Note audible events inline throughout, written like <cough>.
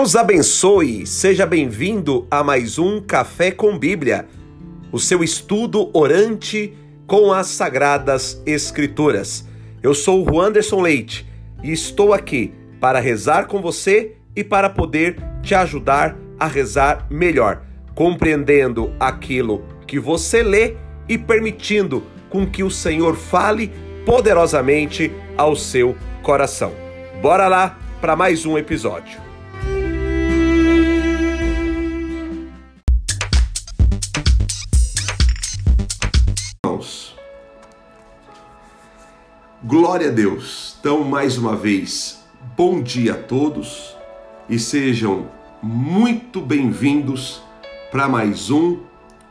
Deus abençoe, seja bem-vindo a mais um Café com Bíblia, o seu estudo orante com as Sagradas Escrituras. Eu sou o Anderson Leite e estou aqui para rezar com você e para poder te ajudar a rezar melhor, compreendendo aquilo que você lê e permitindo com que o Senhor fale poderosamente ao seu coração. Bora lá para mais um episódio. Glória a Deus. Então, mais uma vez, bom dia a todos e sejam muito bem-vindos para mais um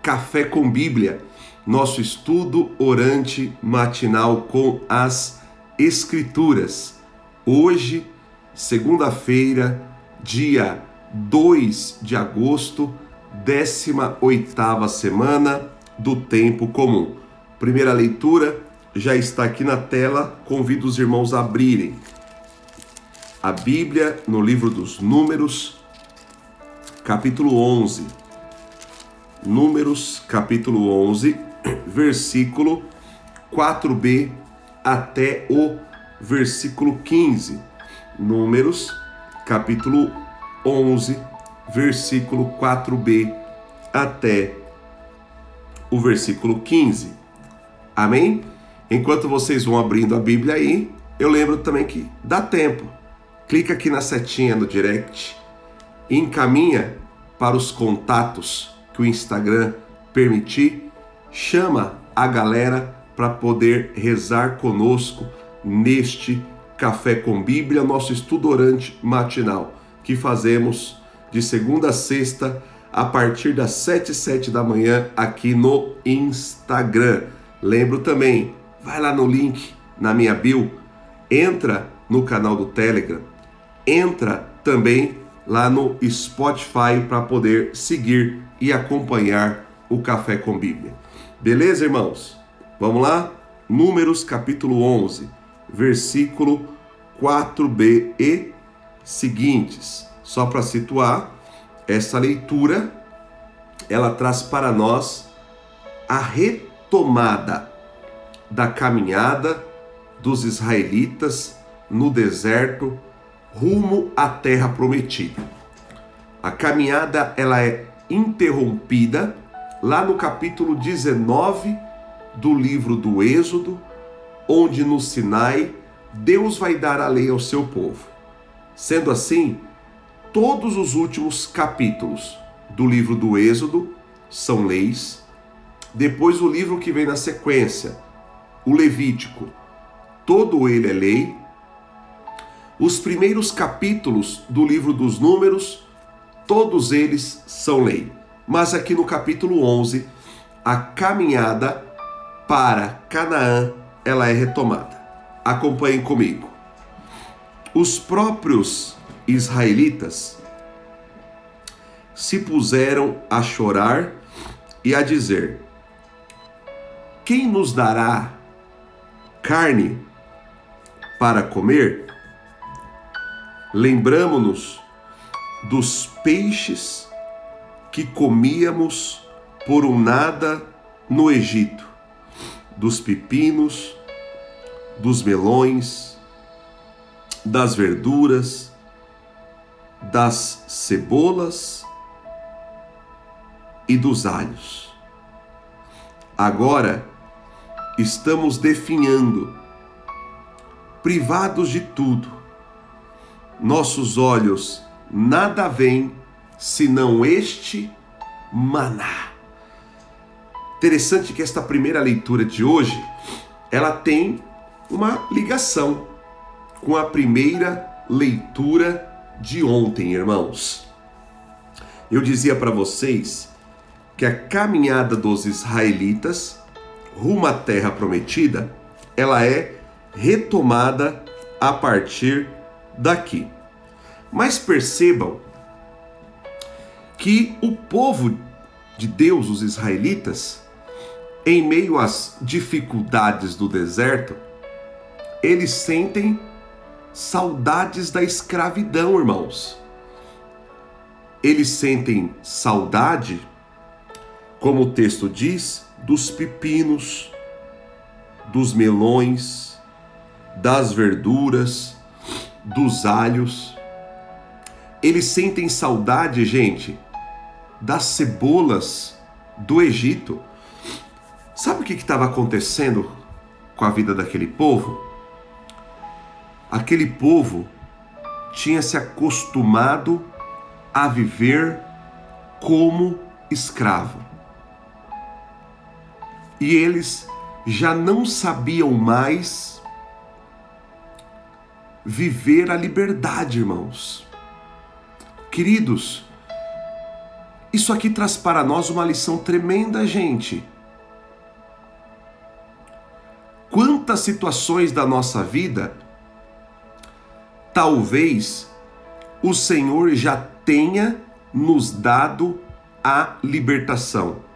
Café com Bíblia, nosso estudo orante matinal com as Escrituras. Hoje, segunda-feira, dia 2 de agosto, 18ª semana do tempo comum. Primeira leitura já está aqui na tela, convido os irmãos a abrirem a Bíblia no livro dos Números, capítulo 11. Números, capítulo 11, <clears throat> versículo 4b até o versículo 15. Números, capítulo 11, versículo 4b até o versículo 15. Amém? Enquanto vocês vão abrindo a Bíblia aí, eu lembro também que dá tempo. Clica aqui na setinha no direct e encaminha para os contatos que o Instagram permitir. Chama a galera para poder rezar conosco neste Café com Bíblia, nosso estudo orante matinal, que fazemos de segunda a sexta a partir das 7 e 7 da manhã aqui no Instagram. Lembro também, vai lá no link na minha bio, entra no canal do Telegram, entra também lá no Spotify para poder seguir e acompanhar o Café com Bíblia. Beleza, irmãos? Vamos lá? Números capítulo 11, versículo 4b e seguintes. Só para situar, essa leitura ela traz para nós a retomada da caminhada dos israelitas no deserto rumo à terra prometida. A caminhada ela é interrompida lá no capítulo 19 do livro do Êxodo, onde no Sinai Deus vai dar a lei ao seu povo. Sendo assim, todos os últimos capítulos do livro do Êxodo são leis. Depois o livro que vem na sequência, o Levítico, todo ele é lei. Os primeiros capítulos do livro dos Números, todos eles são lei. Mas aqui no capítulo 11, a caminhada para Canaã, ela é retomada. Acompanhem comigo. Os próprios israelitas se puseram a chorar e a dizer: Quem nos dará carne para comer, lembramos-nos dos peixes que comíamos por um nada no Egito, dos pepinos, dos melões, das verduras, das cebolas e dos alhos. Agora, estamos definhando, privados de tudo. Nossos olhos nada veem senão este maná. Interessante que esta primeira leitura de hoje, ela tem uma ligação com a primeira leitura de ontem, irmãos. Eu dizia para vocês que a caminhada dos israelitas rumo à terra prometida, ela é retomada a partir daqui. Mas percebam que o povo de Deus, os israelitas, em meio às dificuldades do deserto, eles sentem saudades da escravidão, irmãos. eles sentem saudade, como o texto diz, dos pepinos, dos melões, das verduras, dos alhos. Eles sentem saudade, gente, das cebolas do Egito. Sabe o que estava acontecendo com a vida daquele povo? Aquele povo tinha se acostumado a viver como escravo. E eles já não sabiam mais viver a liberdade, irmãos. Queridos, isso aqui traz para nós uma lição tremenda, gente. Quantas situações da nossa vida talvez o Senhor já tenha nos dado a libertação.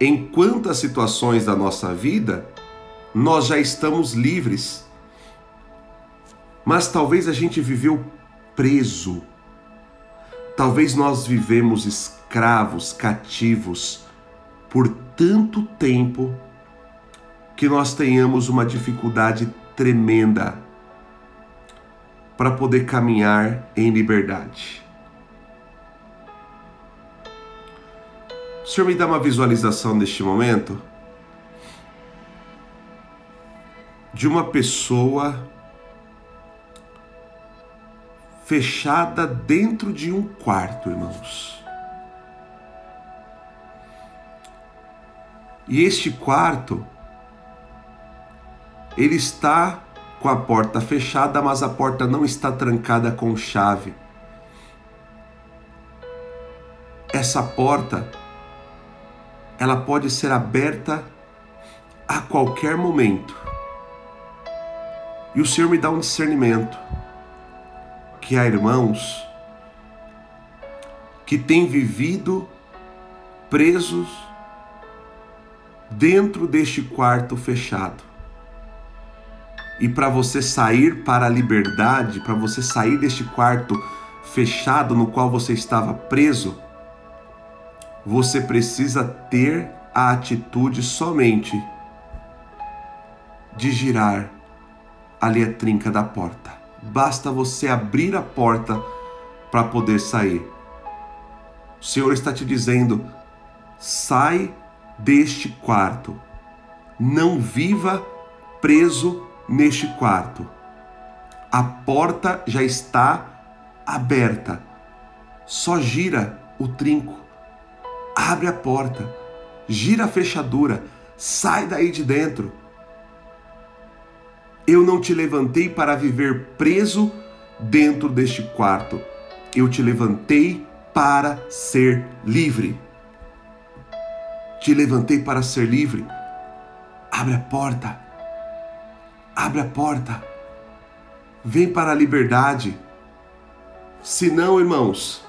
Em quantas situações da nossa vida nós já estamos livres, mas talvez a gente viveu preso. Talvez nós vivemos escravos, cativos por tanto tempo que nós tenhamos uma dificuldade tremenda para poder caminhar em liberdade. O Senhor me dá uma visualização neste momento de uma pessoa fechada dentro de um quarto, irmãos. E este quarto ele está com a porta fechada, mas a porta não está trancada com chave. Essa porta ela pode ser aberta a qualquer momento. E o Senhor me dá um discernimento que há irmãos que têm vivido presos dentro deste quarto fechado. E para você sair para a liberdade, para você sair deste quarto fechado no qual você estava preso, você precisa ter a atitude somente de girar ali a trinca da porta. Basta você abrir a porta para poder sair. O Senhor está te dizendo: sai deste quarto. Não viva preso neste quarto. A porta já está aberta. Só gira o trinco. Abre a porta. Gira a fechadura. Sai daí de dentro. Eu não te levantei para viver preso dentro deste quarto. Eu te levantei para ser livre. Te levantei para ser livre. Abre a porta Abre a porta. Vem para a liberdade. Se não, irmãos,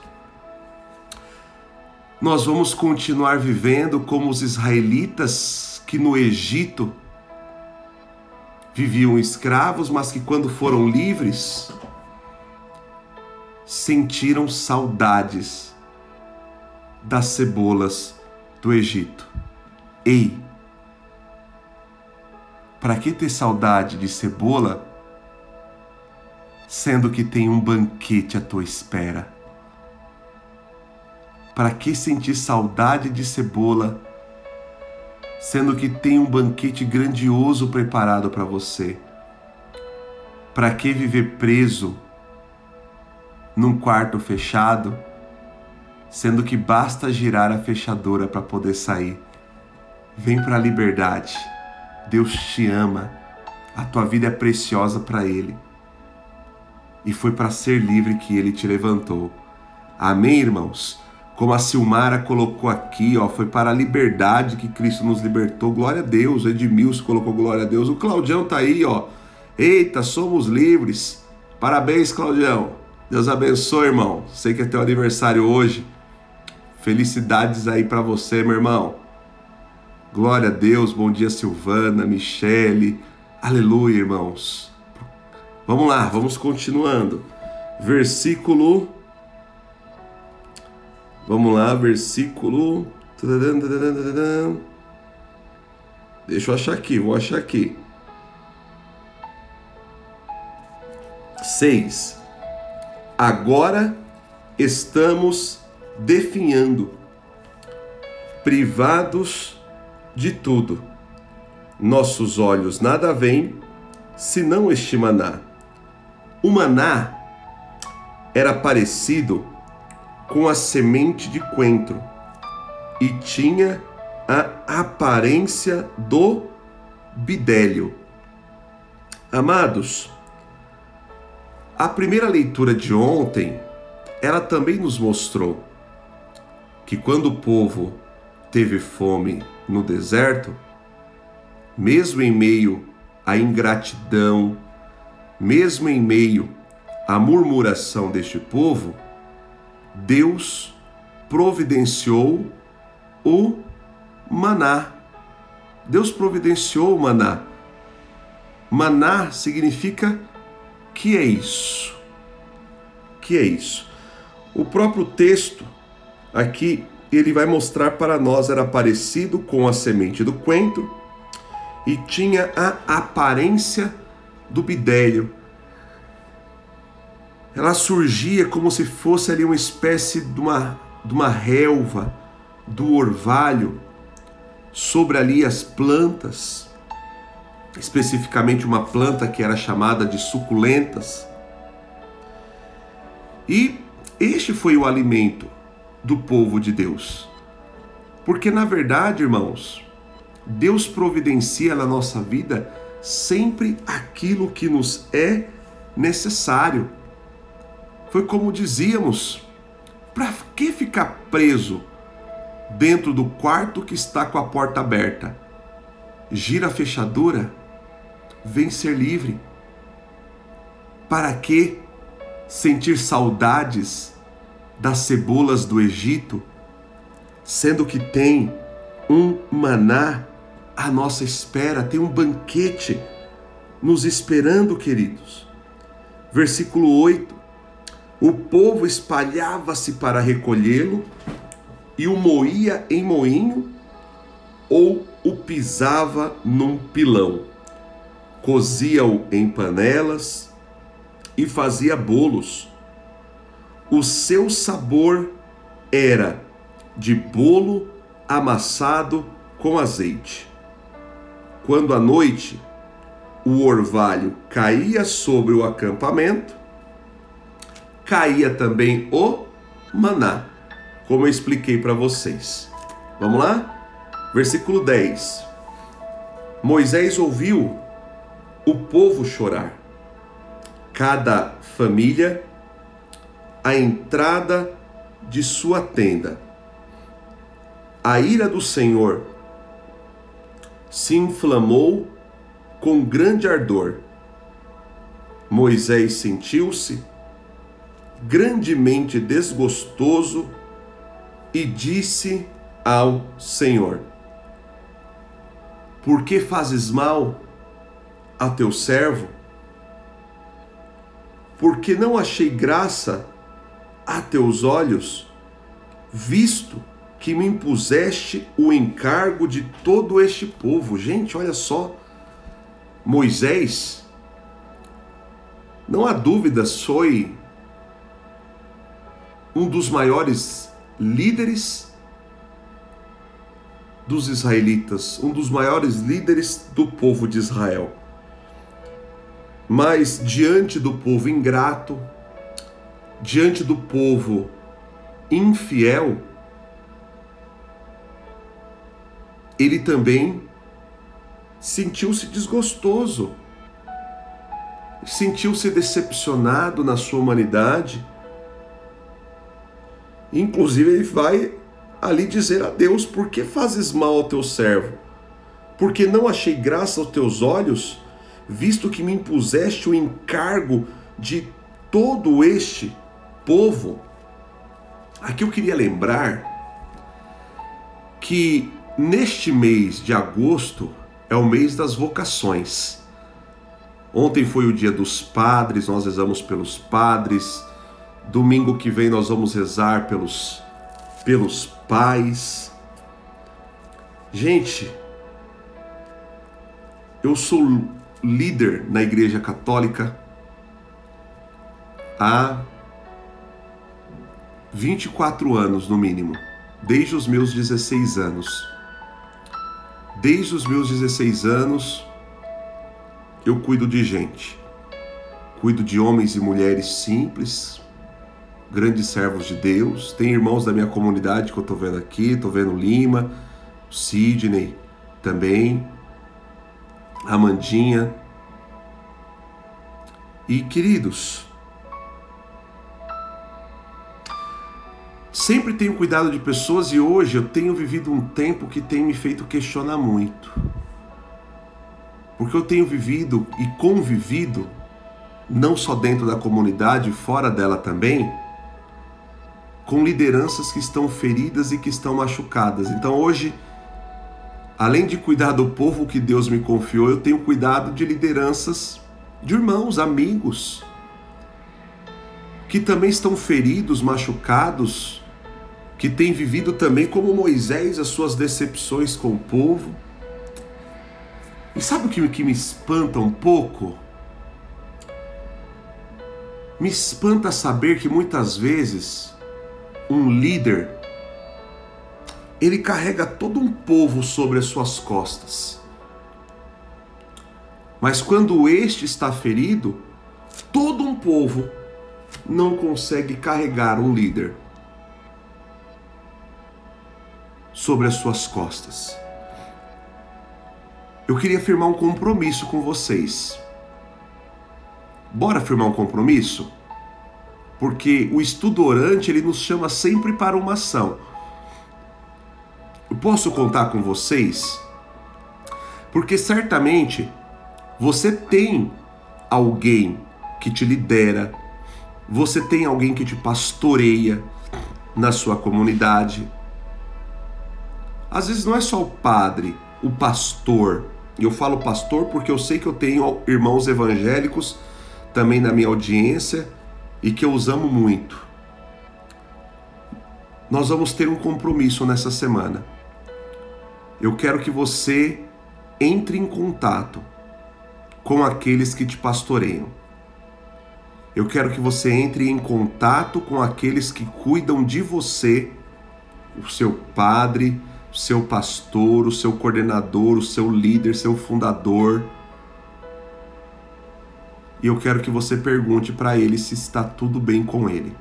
nós vamos continuar vivendo como os israelitas que no Egito viviam escravos, mas que quando foram livres sentiram saudades das cebolas do Egito. Ei, para que ter saudade de cebola, sendo que tem um banquete à tua espera? Para que sentir saudade de cebola, sendo que tem um banquete grandioso preparado para você? Para que viver preso num quarto fechado, sendo que basta girar a fechadura para poder sair? Vem para a liberdade Deus te ama, a tua vida é preciosa para Ele. E foi para ser livre que Ele te levantou. Amém, irmãos? Como a Silmara colocou aqui, ó, foi para a liberdade que Cristo nos libertou. Glória a Deus. O Edmilson colocou glória a Deus. O Claudião tá aí, ó. Eita, somos livres. Parabéns, Claudião. Deus abençoe, irmão. Sei que é teu aniversário hoje. Felicidades aí para você, meu irmão. Glória a Deus, bom dia Silvana, Michele, aleluia, irmãos. Vamos lá, vamos continuando. Versículo Vamos lá, versículo. Deixa eu achar aqui, vou achar aqui. 6. Agora estamos definhando, privados de tudo. Nossos olhos nada veem, senão este maná. O maná era parecido com a semente de coentro e tinha a aparência do bidélio. Amados, a primeira leitura de ontem, ela também nos mostrou que quando o povo teve fome no deserto, mesmo em meio à ingratidão, mesmo em meio à murmuração deste povo, Deus providenciou o maná. Deus providenciou o maná. Maná significa que é isso? Que é isso? O próprio texto aqui ele vai mostrar para nós era parecido com a semente do coentro e tinha a aparência do bidélio. Ela surgia como se fosse ali uma espécie de uma, de uma relva do orvalho sobre ali as plantas especificamente uma planta que era chamada de suculentas. E este foi o alimento do povo de Deus. Porque na verdade, irmãos, Deus providencia na nossa vida sempre aquilo que nos é necessário. Foi como dizíamos, para que ficar preso dentro do quarto que está com a porta aberta? Gira a fechadura vem ser livre. Para que sentir saudades das cebolas do Egito, sendo que tem um maná à nossa espera, tem um banquete nos esperando, queridos. Versículo 8: O povo espalhava-se para recolhê-lo e o moía em moinho ou o pisava num pilão cozia-o em panelas e fazia bolos. O seu sabor era de bolo amassado com azeite. Quando à noite o orvalho caía sobre o acampamento, caía também o maná, como eu expliquei para vocês. Vamos lá? Versículo 10. Moisés ouviu o povo chorar. Cada família a entrada de sua tenda. A ira do Senhor se inflamou com grande ardor. Moisés sentiu-se grandemente desgostoso e disse ao Senhor: Por que fazes mal a teu servo, porque não achei graça a teus olhos, visto que me impuseste o encargo de todo este povo. Gente, olha só, Moisés, não há dúvida, foi um dos maiores líderes dos israelitas, um dos maiores líderes do povo de Israel. Mas diante do povo ingrato, diante do povo infiel, ele também sentiu-se desgostoso, sentiu-se decepcionado na sua humanidade. Inclusive, ele vai ali dizer a Deus: Por que fazes mal ao teu servo? Porque não achei graça aos teus olhos visto que me impuseste o encargo de todo este povo. Aqui eu queria lembrar que neste mês de agosto é o mês das vocações. Ontem foi o dia dos padres, nós rezamos pelos padres. Domingo que vem nós vamos rezar pelos pelos pais. Gente, eu sou líder na Igreja Católica há 24 anos no mínimo, desde os meus 16 anos. Desde os meus 16 anos eu cuido de gente. Cuido de homens e mulheres simples, grandes servos de Deus. Tem irmãos da minha comunidade que eu estou vendo aqui, estou vendo Lima, Sidney também, Amandinha. E queridos, sempre tenho cuidado de pessoas e hoje eu tenho vivido um tempo que tem me feito questionar muito. Porque eu tenho vivido e convivido, não só dentro da comunidade, fora dela também, com lideranças que estão feridas e que estão machucadas. Então hoje, além de cuidar do povo que Deus me confiou, eu tenho cuidado de lideranças de irmãos, amigos, que também estão feridos, machucados, que têm vivido também como Moisés as suas decepções com o povo e sabe o que, que me espanta um pouco? Me espanta saber que muitas vezes um líder ele carrega todo um povo sobre as suas costas. Mas quando este está ferido, todo um povo não consegue carregar um líder sobre as suas costas eu queria firmar um compromisso com vocês. Bora firmar um compromisso? Porque o estudo orante ele nos chama sempre para uma ação. Eu posso contar com vocês? Porque certamente você tem alguém que te lidera, você tem alguém que te pastoreia na sua comunidade. Às vezes não é só o padre, o pastor, eu falo pastor porque eu sei que eu tenho irmãos evangélicos também na minha audiência e que eu os amo muito. Nós vamos ter um compromisso nessa semana. Eu quero que você entre em contato com aqueles que te pastoreiam. Eu quero que você entre em contato com aqueles que cuidam de você, o seu padre, seu pastor, o seu coordenador, o seu líder, seu fundador. E eu quero que você pergunte para ele se está tudo bem com ele.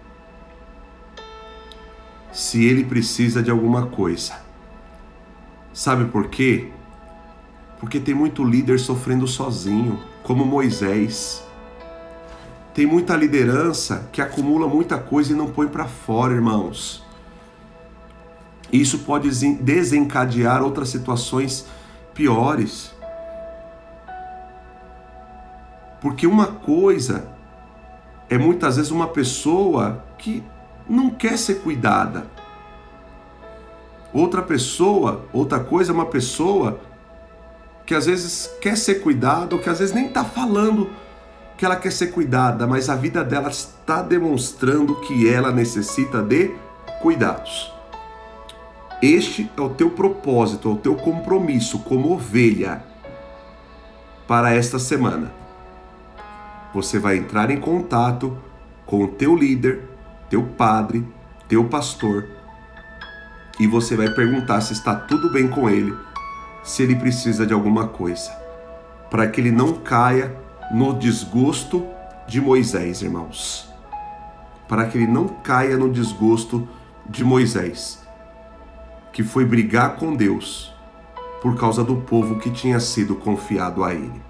Se ele precisa de alguma coisa. Sabe por quê? Porque tem muito líder sofrendo sozinho, como Moisés. Tem muita liderança que acumula muita coisa e não põe para fora, irmãos. Isso pode desencadear outras situações piores. Porque uma coisa é muitas vezes uma pessoa que não quer ser cuidada. Outra pessoa, outra coisa é uma pessoa que às vezes quer ser cuidada ou que às vezes nem está falando que ela quer ser cuidada, mas a vida dela está demonstrando que ela necessita de cuidados. Este é o teu propósito, é o teu compromisso como ovelha para esta semana. Você vai entrar em contato com o teu líder, teu padre, teu pastor, e você vai perguntar se está tudo bem com ele, se ele precisa de alguma coisa, para que ele não caia no desgosto de Moisés, irmãos. Para que ele não caia no desgosto de Moisés que foi brigar com Deus por causa do povo que tinha sido confiado a ele.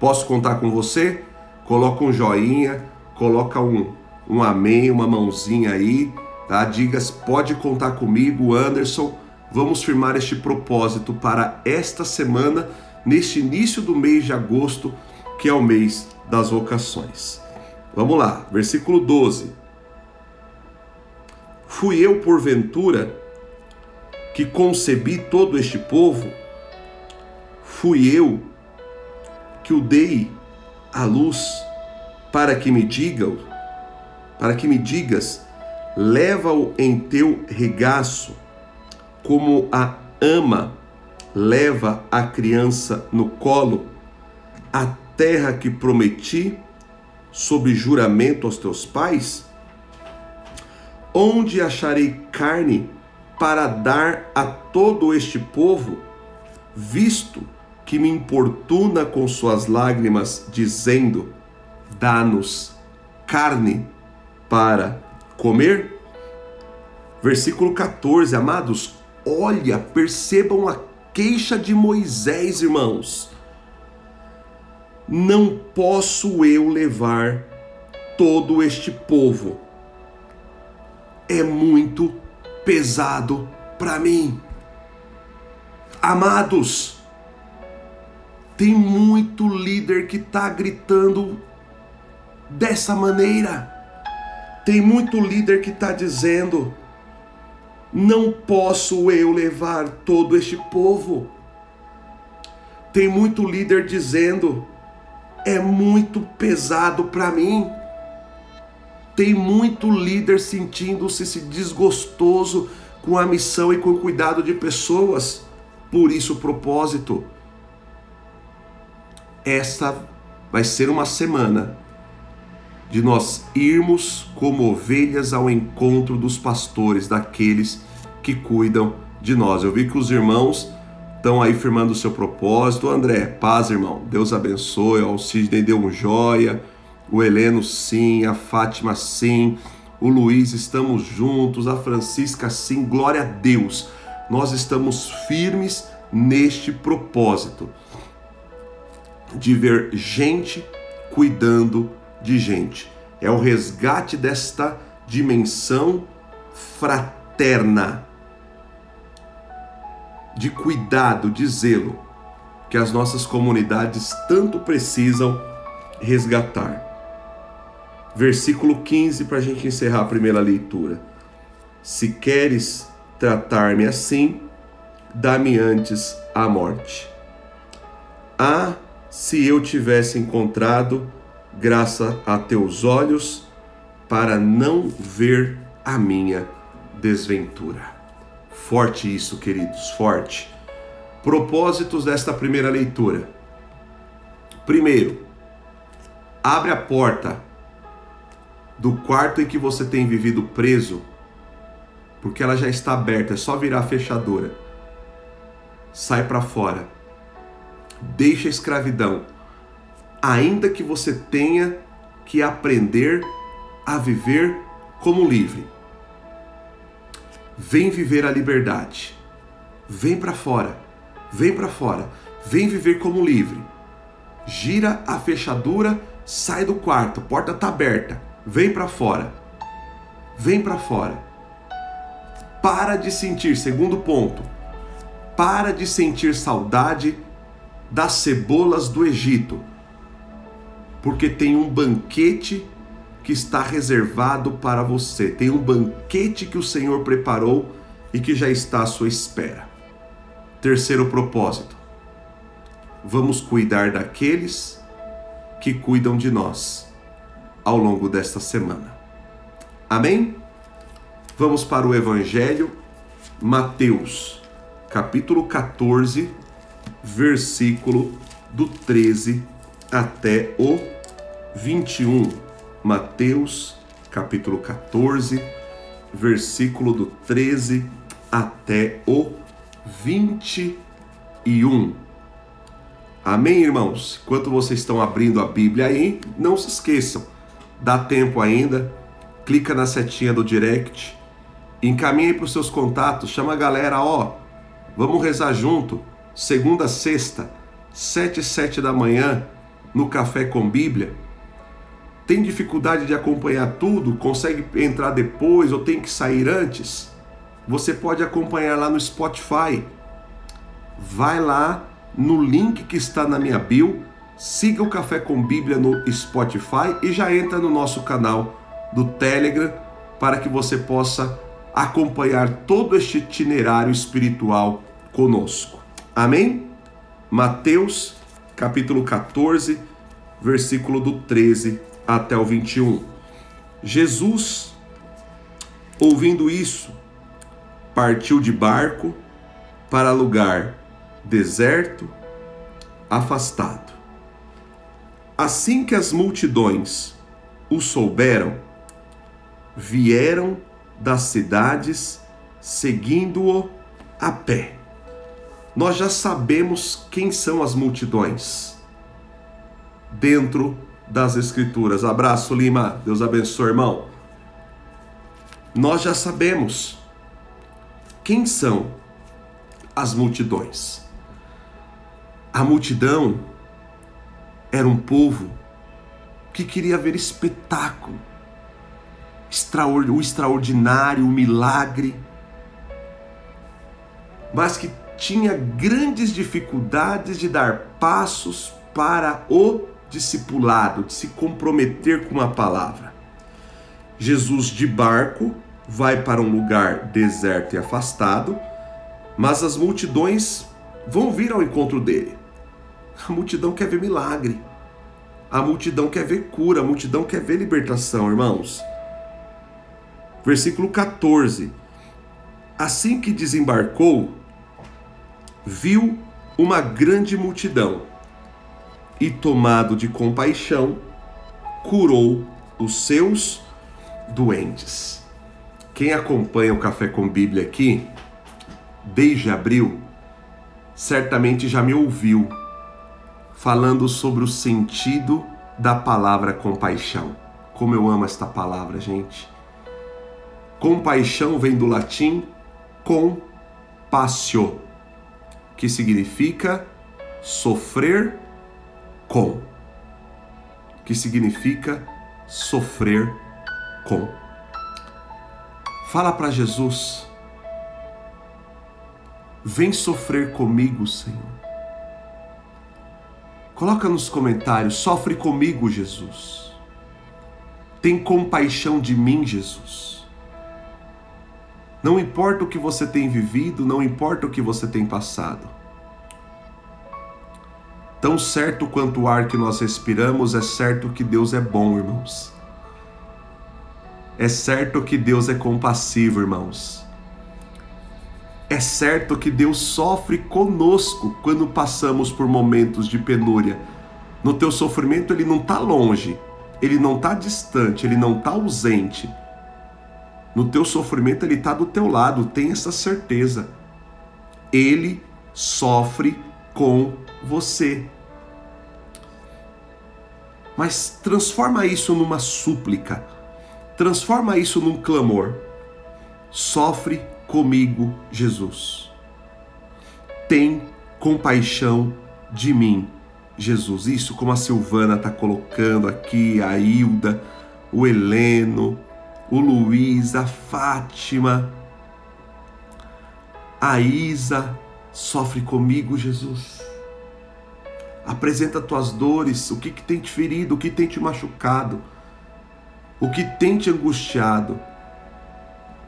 Posso contar com você? Coloca um joinha, coloca um, um amém, uma mãozinha aí, tá? Digas, pode contar comigo, Anderson. Vamos firmar este propósito para esta semana, neste início do mês de agosto, que é o mês das vocações. Vamos lá, versículo 12. Fui eu, porventura, que concebi todo este povo, fui eu que o dei à luz para que me digam, para que me digas, leva-o em teu regaço, como a ama leva a criança no colo, a terra que prometi sob juramento aos teus pais? Onde acharei carne para dar a todo este povo, visto que me importuna com suas lágrimas, dizendo: Dá-nos carne para comer? Versículo 14, amados, olha, percebam a queixa de Moisés, irmãos. Não posso eu levar todo este povo. É muito pesado para mim. Amados, tem muito líder que está gritando dessa maneira. Tem muito líder que está dizendo: não posso eu levar todo este povo. Tem muito líder dizendo: é muito pesado para mim. Tem muito líder sentindo-se desgostoso com a missão e com o cuidado de pessoas. Por isso, o propósito. Esta vai ser uma semana de nós irmos como ovelhas ao encontro dos pastores, daqueles que cuidam de nós. Eu vi que os irmãos estão aí firmando o seu propósito. André, paz, irmão. Deus abençoe. O Sidney deu um joia. O Heleno, sim. A Fátima, sim. O Luiz, estamos juntos. A Francisca, sim. Glória a Deus. Nós estamos firmes neste propósito de ver gente cuidando de gente. É o resgate desta dimensão fraterna de cuidado, de zelo que as nossas comunidades tanto precisam resgatar. Versículo 15 para a gente encerrar a primeira leitura. Se queres tratar-me assim, dá-me antes a morte. Ah, se eu tivesse encontrado graça a teus olhos, para não ver a minha desventura. Forte isso, queridos, forte. Propósitos desta primeira leitura. Primeiro, abre a porta do quarto em que você tem vivido preso, porque ela já está aberta, é só virar a fechadura. Sai para fora. Deixa a escravidão ainda que você tenha que aprender a viver como livre. Vem viver a liberdade. Vem para fora. Vem para fora. Vem viver como livre. Gira a fechadura, sai do quarto, porta está aberta. Vem para fora. Vem para fora. Para de sentir, segundo ponto. Para de sentir saudade das cebolas do Egito porque tem um banquete que está reservado para você. Tem um banquete que o Senhor preparou e que já está à sua espera. Terceiro propósito: vamos cuidar daqueles que cuidam de nós ao longo desta semana. Amém? Vamos para o Evangelho, Mateus, capítulo 14, versículo do 13 até o 21. Mateus, capítulo 14, versículo do 13 até o 21. Amém, irmãos? Enquanto vocês estão abrindo a Bíblia aí, não se esqueçam, dá tempo ainda, clica na setinha do direct, encaminhe para os seus contatos, chama a galera, ó, vamos rezar junto, segunda, sexta, sete e sete da manhã, no Café com Bíblia, tem dificuldade de acompanhar tudo, consegue entrar depois ou tem que sair antes, você pode acompanhar lá no Spotify. Vai lá no link que está na minha bio, siga o Café com Bíblia no Spotify e já entra no nosso canal do Telegram para que você possa acompanhar todo este itinerário espiritual conosco. Amém? Mateus capítulo 14, versículo do 13 até o 21. Jesus Ouvindo isso, partiu de barco para lugar deserto, afastado. Assim que as multidões o souberam, vieram das cidades seguindo-o a pé. Nós já sabemos quem são as multidões dentro das Escrituras. Abraço, Lima. Deus abençoe, irmão. Nós já sabemos quem são as multidões. A multidão era um povo que queria ver espetáculo, o extraordinário, o milagre, mas que tinha grandes dificuldades de dar passos para o discipulado, de se comprometer com a palavra. Jesus de barco vai para um lugar deserto e afastado, mas as multidões vão vir ao encontro dele. A multidão quer ver milagre. A multidão quer ver cura, a multidão quer ver libertação, irmãos. Versículo 14. Assim que desembarcou, viu uma grande multidão e, tomado de compaixão, curou os seus doentes. Quem acompanha o Café com Bíblia aqui, desde abril, certamente já me ouviu falando sobre o sentido da palavra compaixão. Como eu amo esta palavra, gente. Compaixão vem do latim compassio, que significa sofrer com. Que significa sofrer com. Fala para Jesus. Vem sofrer comigo, Senhor. Coloca nos comentários: sofre comigo, Jesus. Tem compaixão de mim, Jesus. Não importa o que você tem vivido, não importa o que você tem passado. Tão certo quanto o ar que nós respiramos, é certo que Deus é bom, irmãos. É certo que Deus é compassivo, irmãos. É certo que Deus sofre conosco quando passamos por momentos de penúria. No teu sofrimento, Ele não está longe, Ele não está distante, Ele não está ausente. No teu sofrimento, Ele está do teu lado, tem essa certeza. Ele sofre com você. Mas transforma isso numa súplica, transforma isso num clamor. Sofre comigo, Jesus. Tem compaixão de mim, Jesus. Isso como a Silvana está colocando aqui, a Hilda, o Heleno, o Luiz, a Fátima, a Isa, sofre comigo, Jesus. Apresenta tuas dores, o que, que tem te ferido, o que tem te machucado, o que tem te angustiado.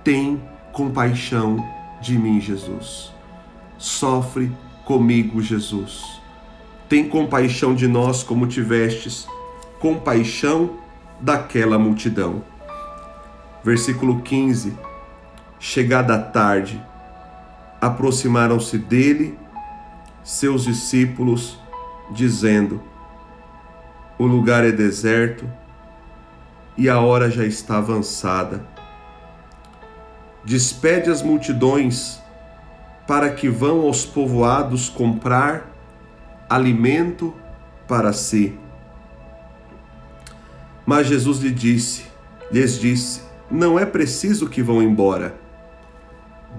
Tem compaixão de mim, Jesus. Sofre comigo, Jesus. Tem compaixão de nós como tivestes compaixão daquela multidão. Versículo 15. Chegada a tarde, aproximaram-se dele seus discípulos, dizendo: O lugar é deserto e a hora já está avançada despede as multidões para que vão aos povoados comprar alimento para si. Mas Jesus lhe disse, lhes disse: Não é preciso que vão embora.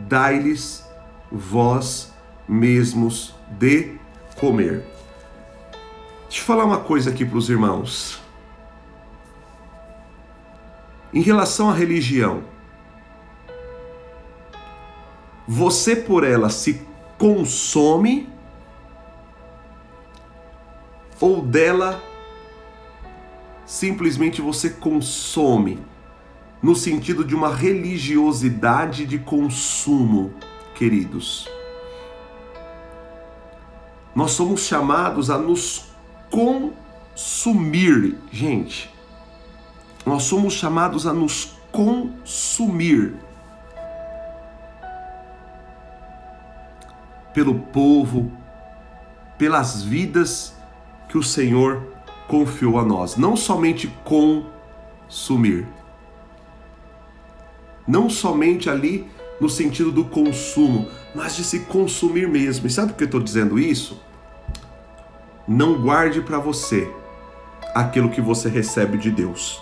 Dai-lhes vós mesmos de comer. Deixa eu falar uma coisa aqui para os irmãos. Em relação à religião, você por ela se consome ou dela simplesmente você consome no sentido de uma religiosidade de consumo, queridos. Nós somos chamados a nos consumir, gente. Nós somos chamados a nos consumir pelo povo, pelas vidas que o Senhor confiou a nós. Não somente consumir. Não somente ali no sentido do consumo, mas de se consumir mesmo. E sabe por que eu estou dizendo isso? Não guarde para você aquilo que você recebe de Deus.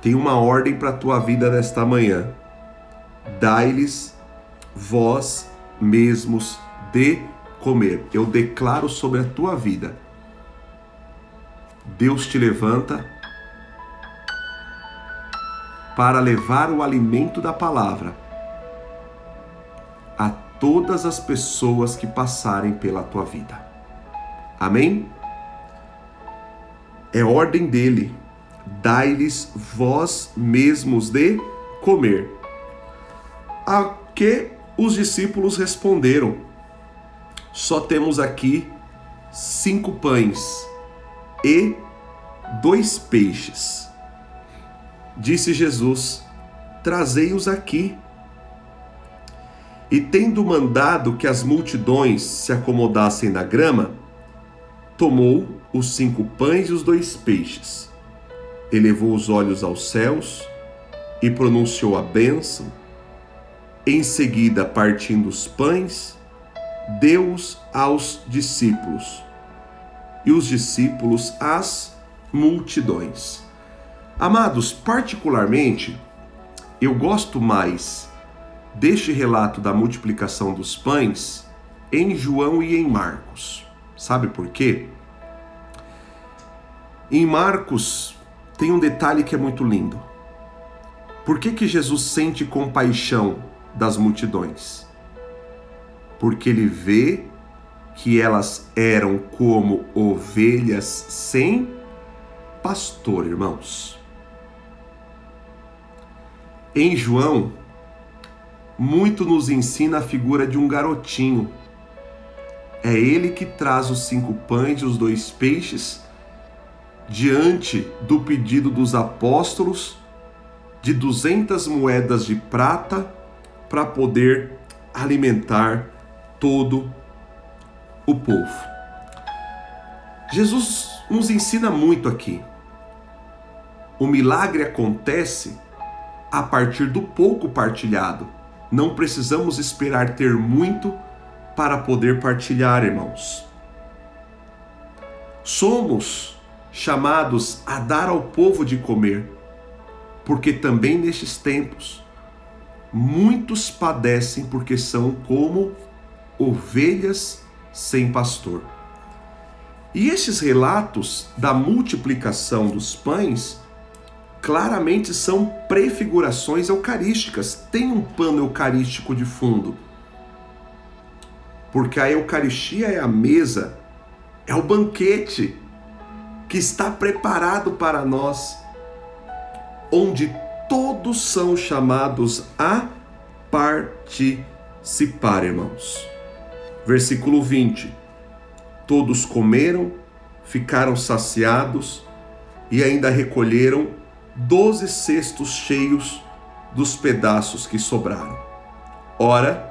Tem uma ordem para a tua vida nesta manhã. Dai-lhes vós mesmos de comer. Eu declaro sobre a tua vida. Deus te levanta para levar o alimento da palavra a todas as pessoas que passarem pela tua vida. Amém? É ordem dele. Dai-lhes vós mesmos de comer. A que os discípulos responderam: Só temos aqui cinco pães e dois peixes. Disse Jesus: Trazei-os aqui. E tendo mandado que as multidões se acomodassem na grama, tomou os cinco pães e os dois peixes, elevou os olhos aos céus e pronunciou a bênção. Em seguida, partindo os pães, deu-os aos discípulos, e os discípulos às multidões. Amados, particularmente, eu gosto mais deste relato da multiplicação dos pães em João e em Marcos. Sabe por quê? Em Marcos tem um detalhe que é muito lindo. Por que, que Jesus sente compaixão das multidões? Porque ele vê que elas eram como ovelhas sem pastor, irmãos. Em João, muito nos ensina a figura de um garotinho é ele que traz os cinco pães e os dois peixes diante do pedido dos apóstolos de 200 moedas de prata para poder alimentar todo o povo. Jesus nos ensina muito aqui. O milagre acontece a partir do pouco partilhado. Não precisamos esperar ter muito para poder partilhar, irmãos. Somos chamados a dar ao povo de comer, porque também nestes tempos muitos padecem porque são como ovelhas sem pastor. E estes relatos da multiplicação dos pães claramente são prefigurações eucarísticas, tem um pano eucarístico de fundo. Porque a Eucaristia é a mesa, é o banquete que está preparado para nós, onde todos são chamados a participar, irmãos. Versículo 20: Todos comeram, ficaram saciados e ainda recolheram doze cestos cheios dos pedaços que sobraram. Ora,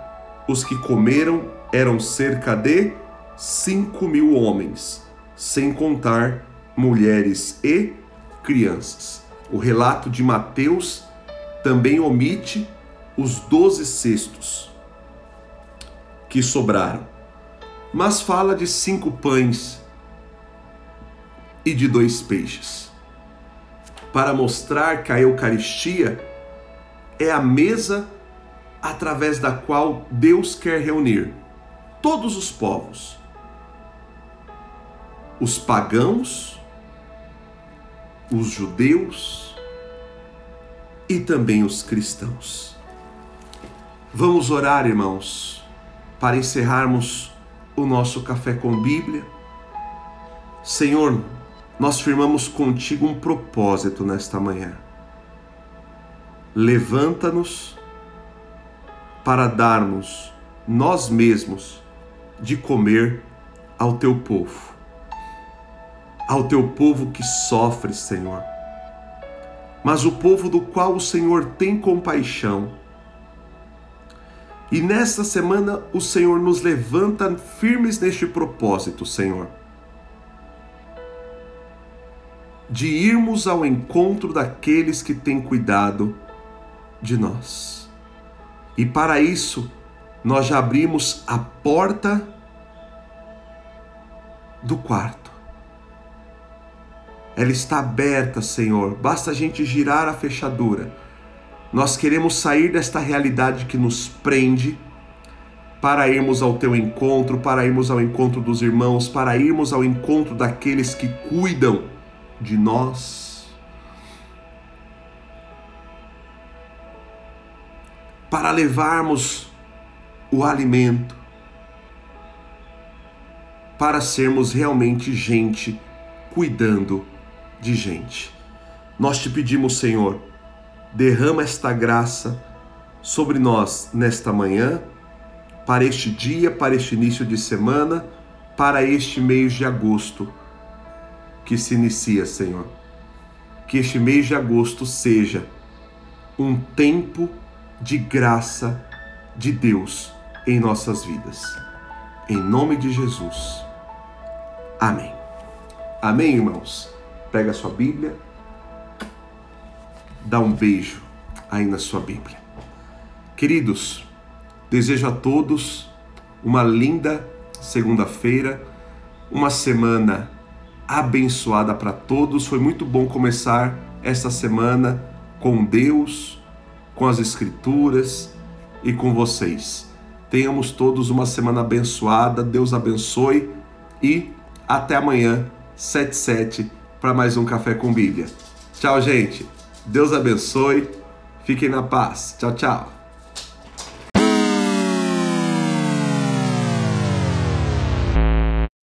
os que comeram eram cerca de cinco mil homens, sem contar mulheres e crianças. O relato de Mateus também omite os doze cestos que sobraram, mas fala de cinco pães e de dois peixes, para mostrar que a Eucaristia é a mesa através da qual Deus quer reunir todos os povos, os pagãos, os judeus e também os cristãos. Vamos orar, irmãos, para encerrarmos o nosso café com Bíblia. Senhor, nós firmamos contigo um propósito nesta manhã. Levanta-nos para darmos nós mesmos de comer ao teu povo, ao teu povo que sofre, Senhor. mas o povo do qual o Senhor tem compaixão. E nesta semana o Senhor nos levanta firmes neste propósito, Senhor. De irmos ao encontro daqueles que têm cuidado de nós. E para isso, nós já abrimos a porta do quarto. Ela está aberta, Senhor. Basta a gente girar a fechadura. Nós queremos sair desta realidade que nos prende para irmos ao teu encontro, para irmos ao encontro dos irmãos, para irmos ao encontro daqueles que cuidam de nós. Para levarmos o alimento, para sermos realmente gente cuidando de gente. Nós te pedimos, Senhor, derrama esta graça sobre nós nesta manhã, para este dia, para este início de semana, para este mês de agosto que se inicia, Senhor. Que este mês de agosto seja um tempo de graça de Deus em nossas vidas. Em nome de Jesus. Amém. Amém, irmãos? Pega a sua Bíblia, dá um beijo aí na sua Bíblia. Queridos, desejo a todos uma linda segunda-feira, uma semana abençoada para todos. Foi muito bom começar esta semana com Deus, com as Escrituras e com vocês. Tenhamos todos uma semana abençoada. Deus abençoe e até amanhã, 77, para mais um Café com Bíblia. Tchau, gente. Deus abençoe. Fiquem na paz. Tchau, tchau.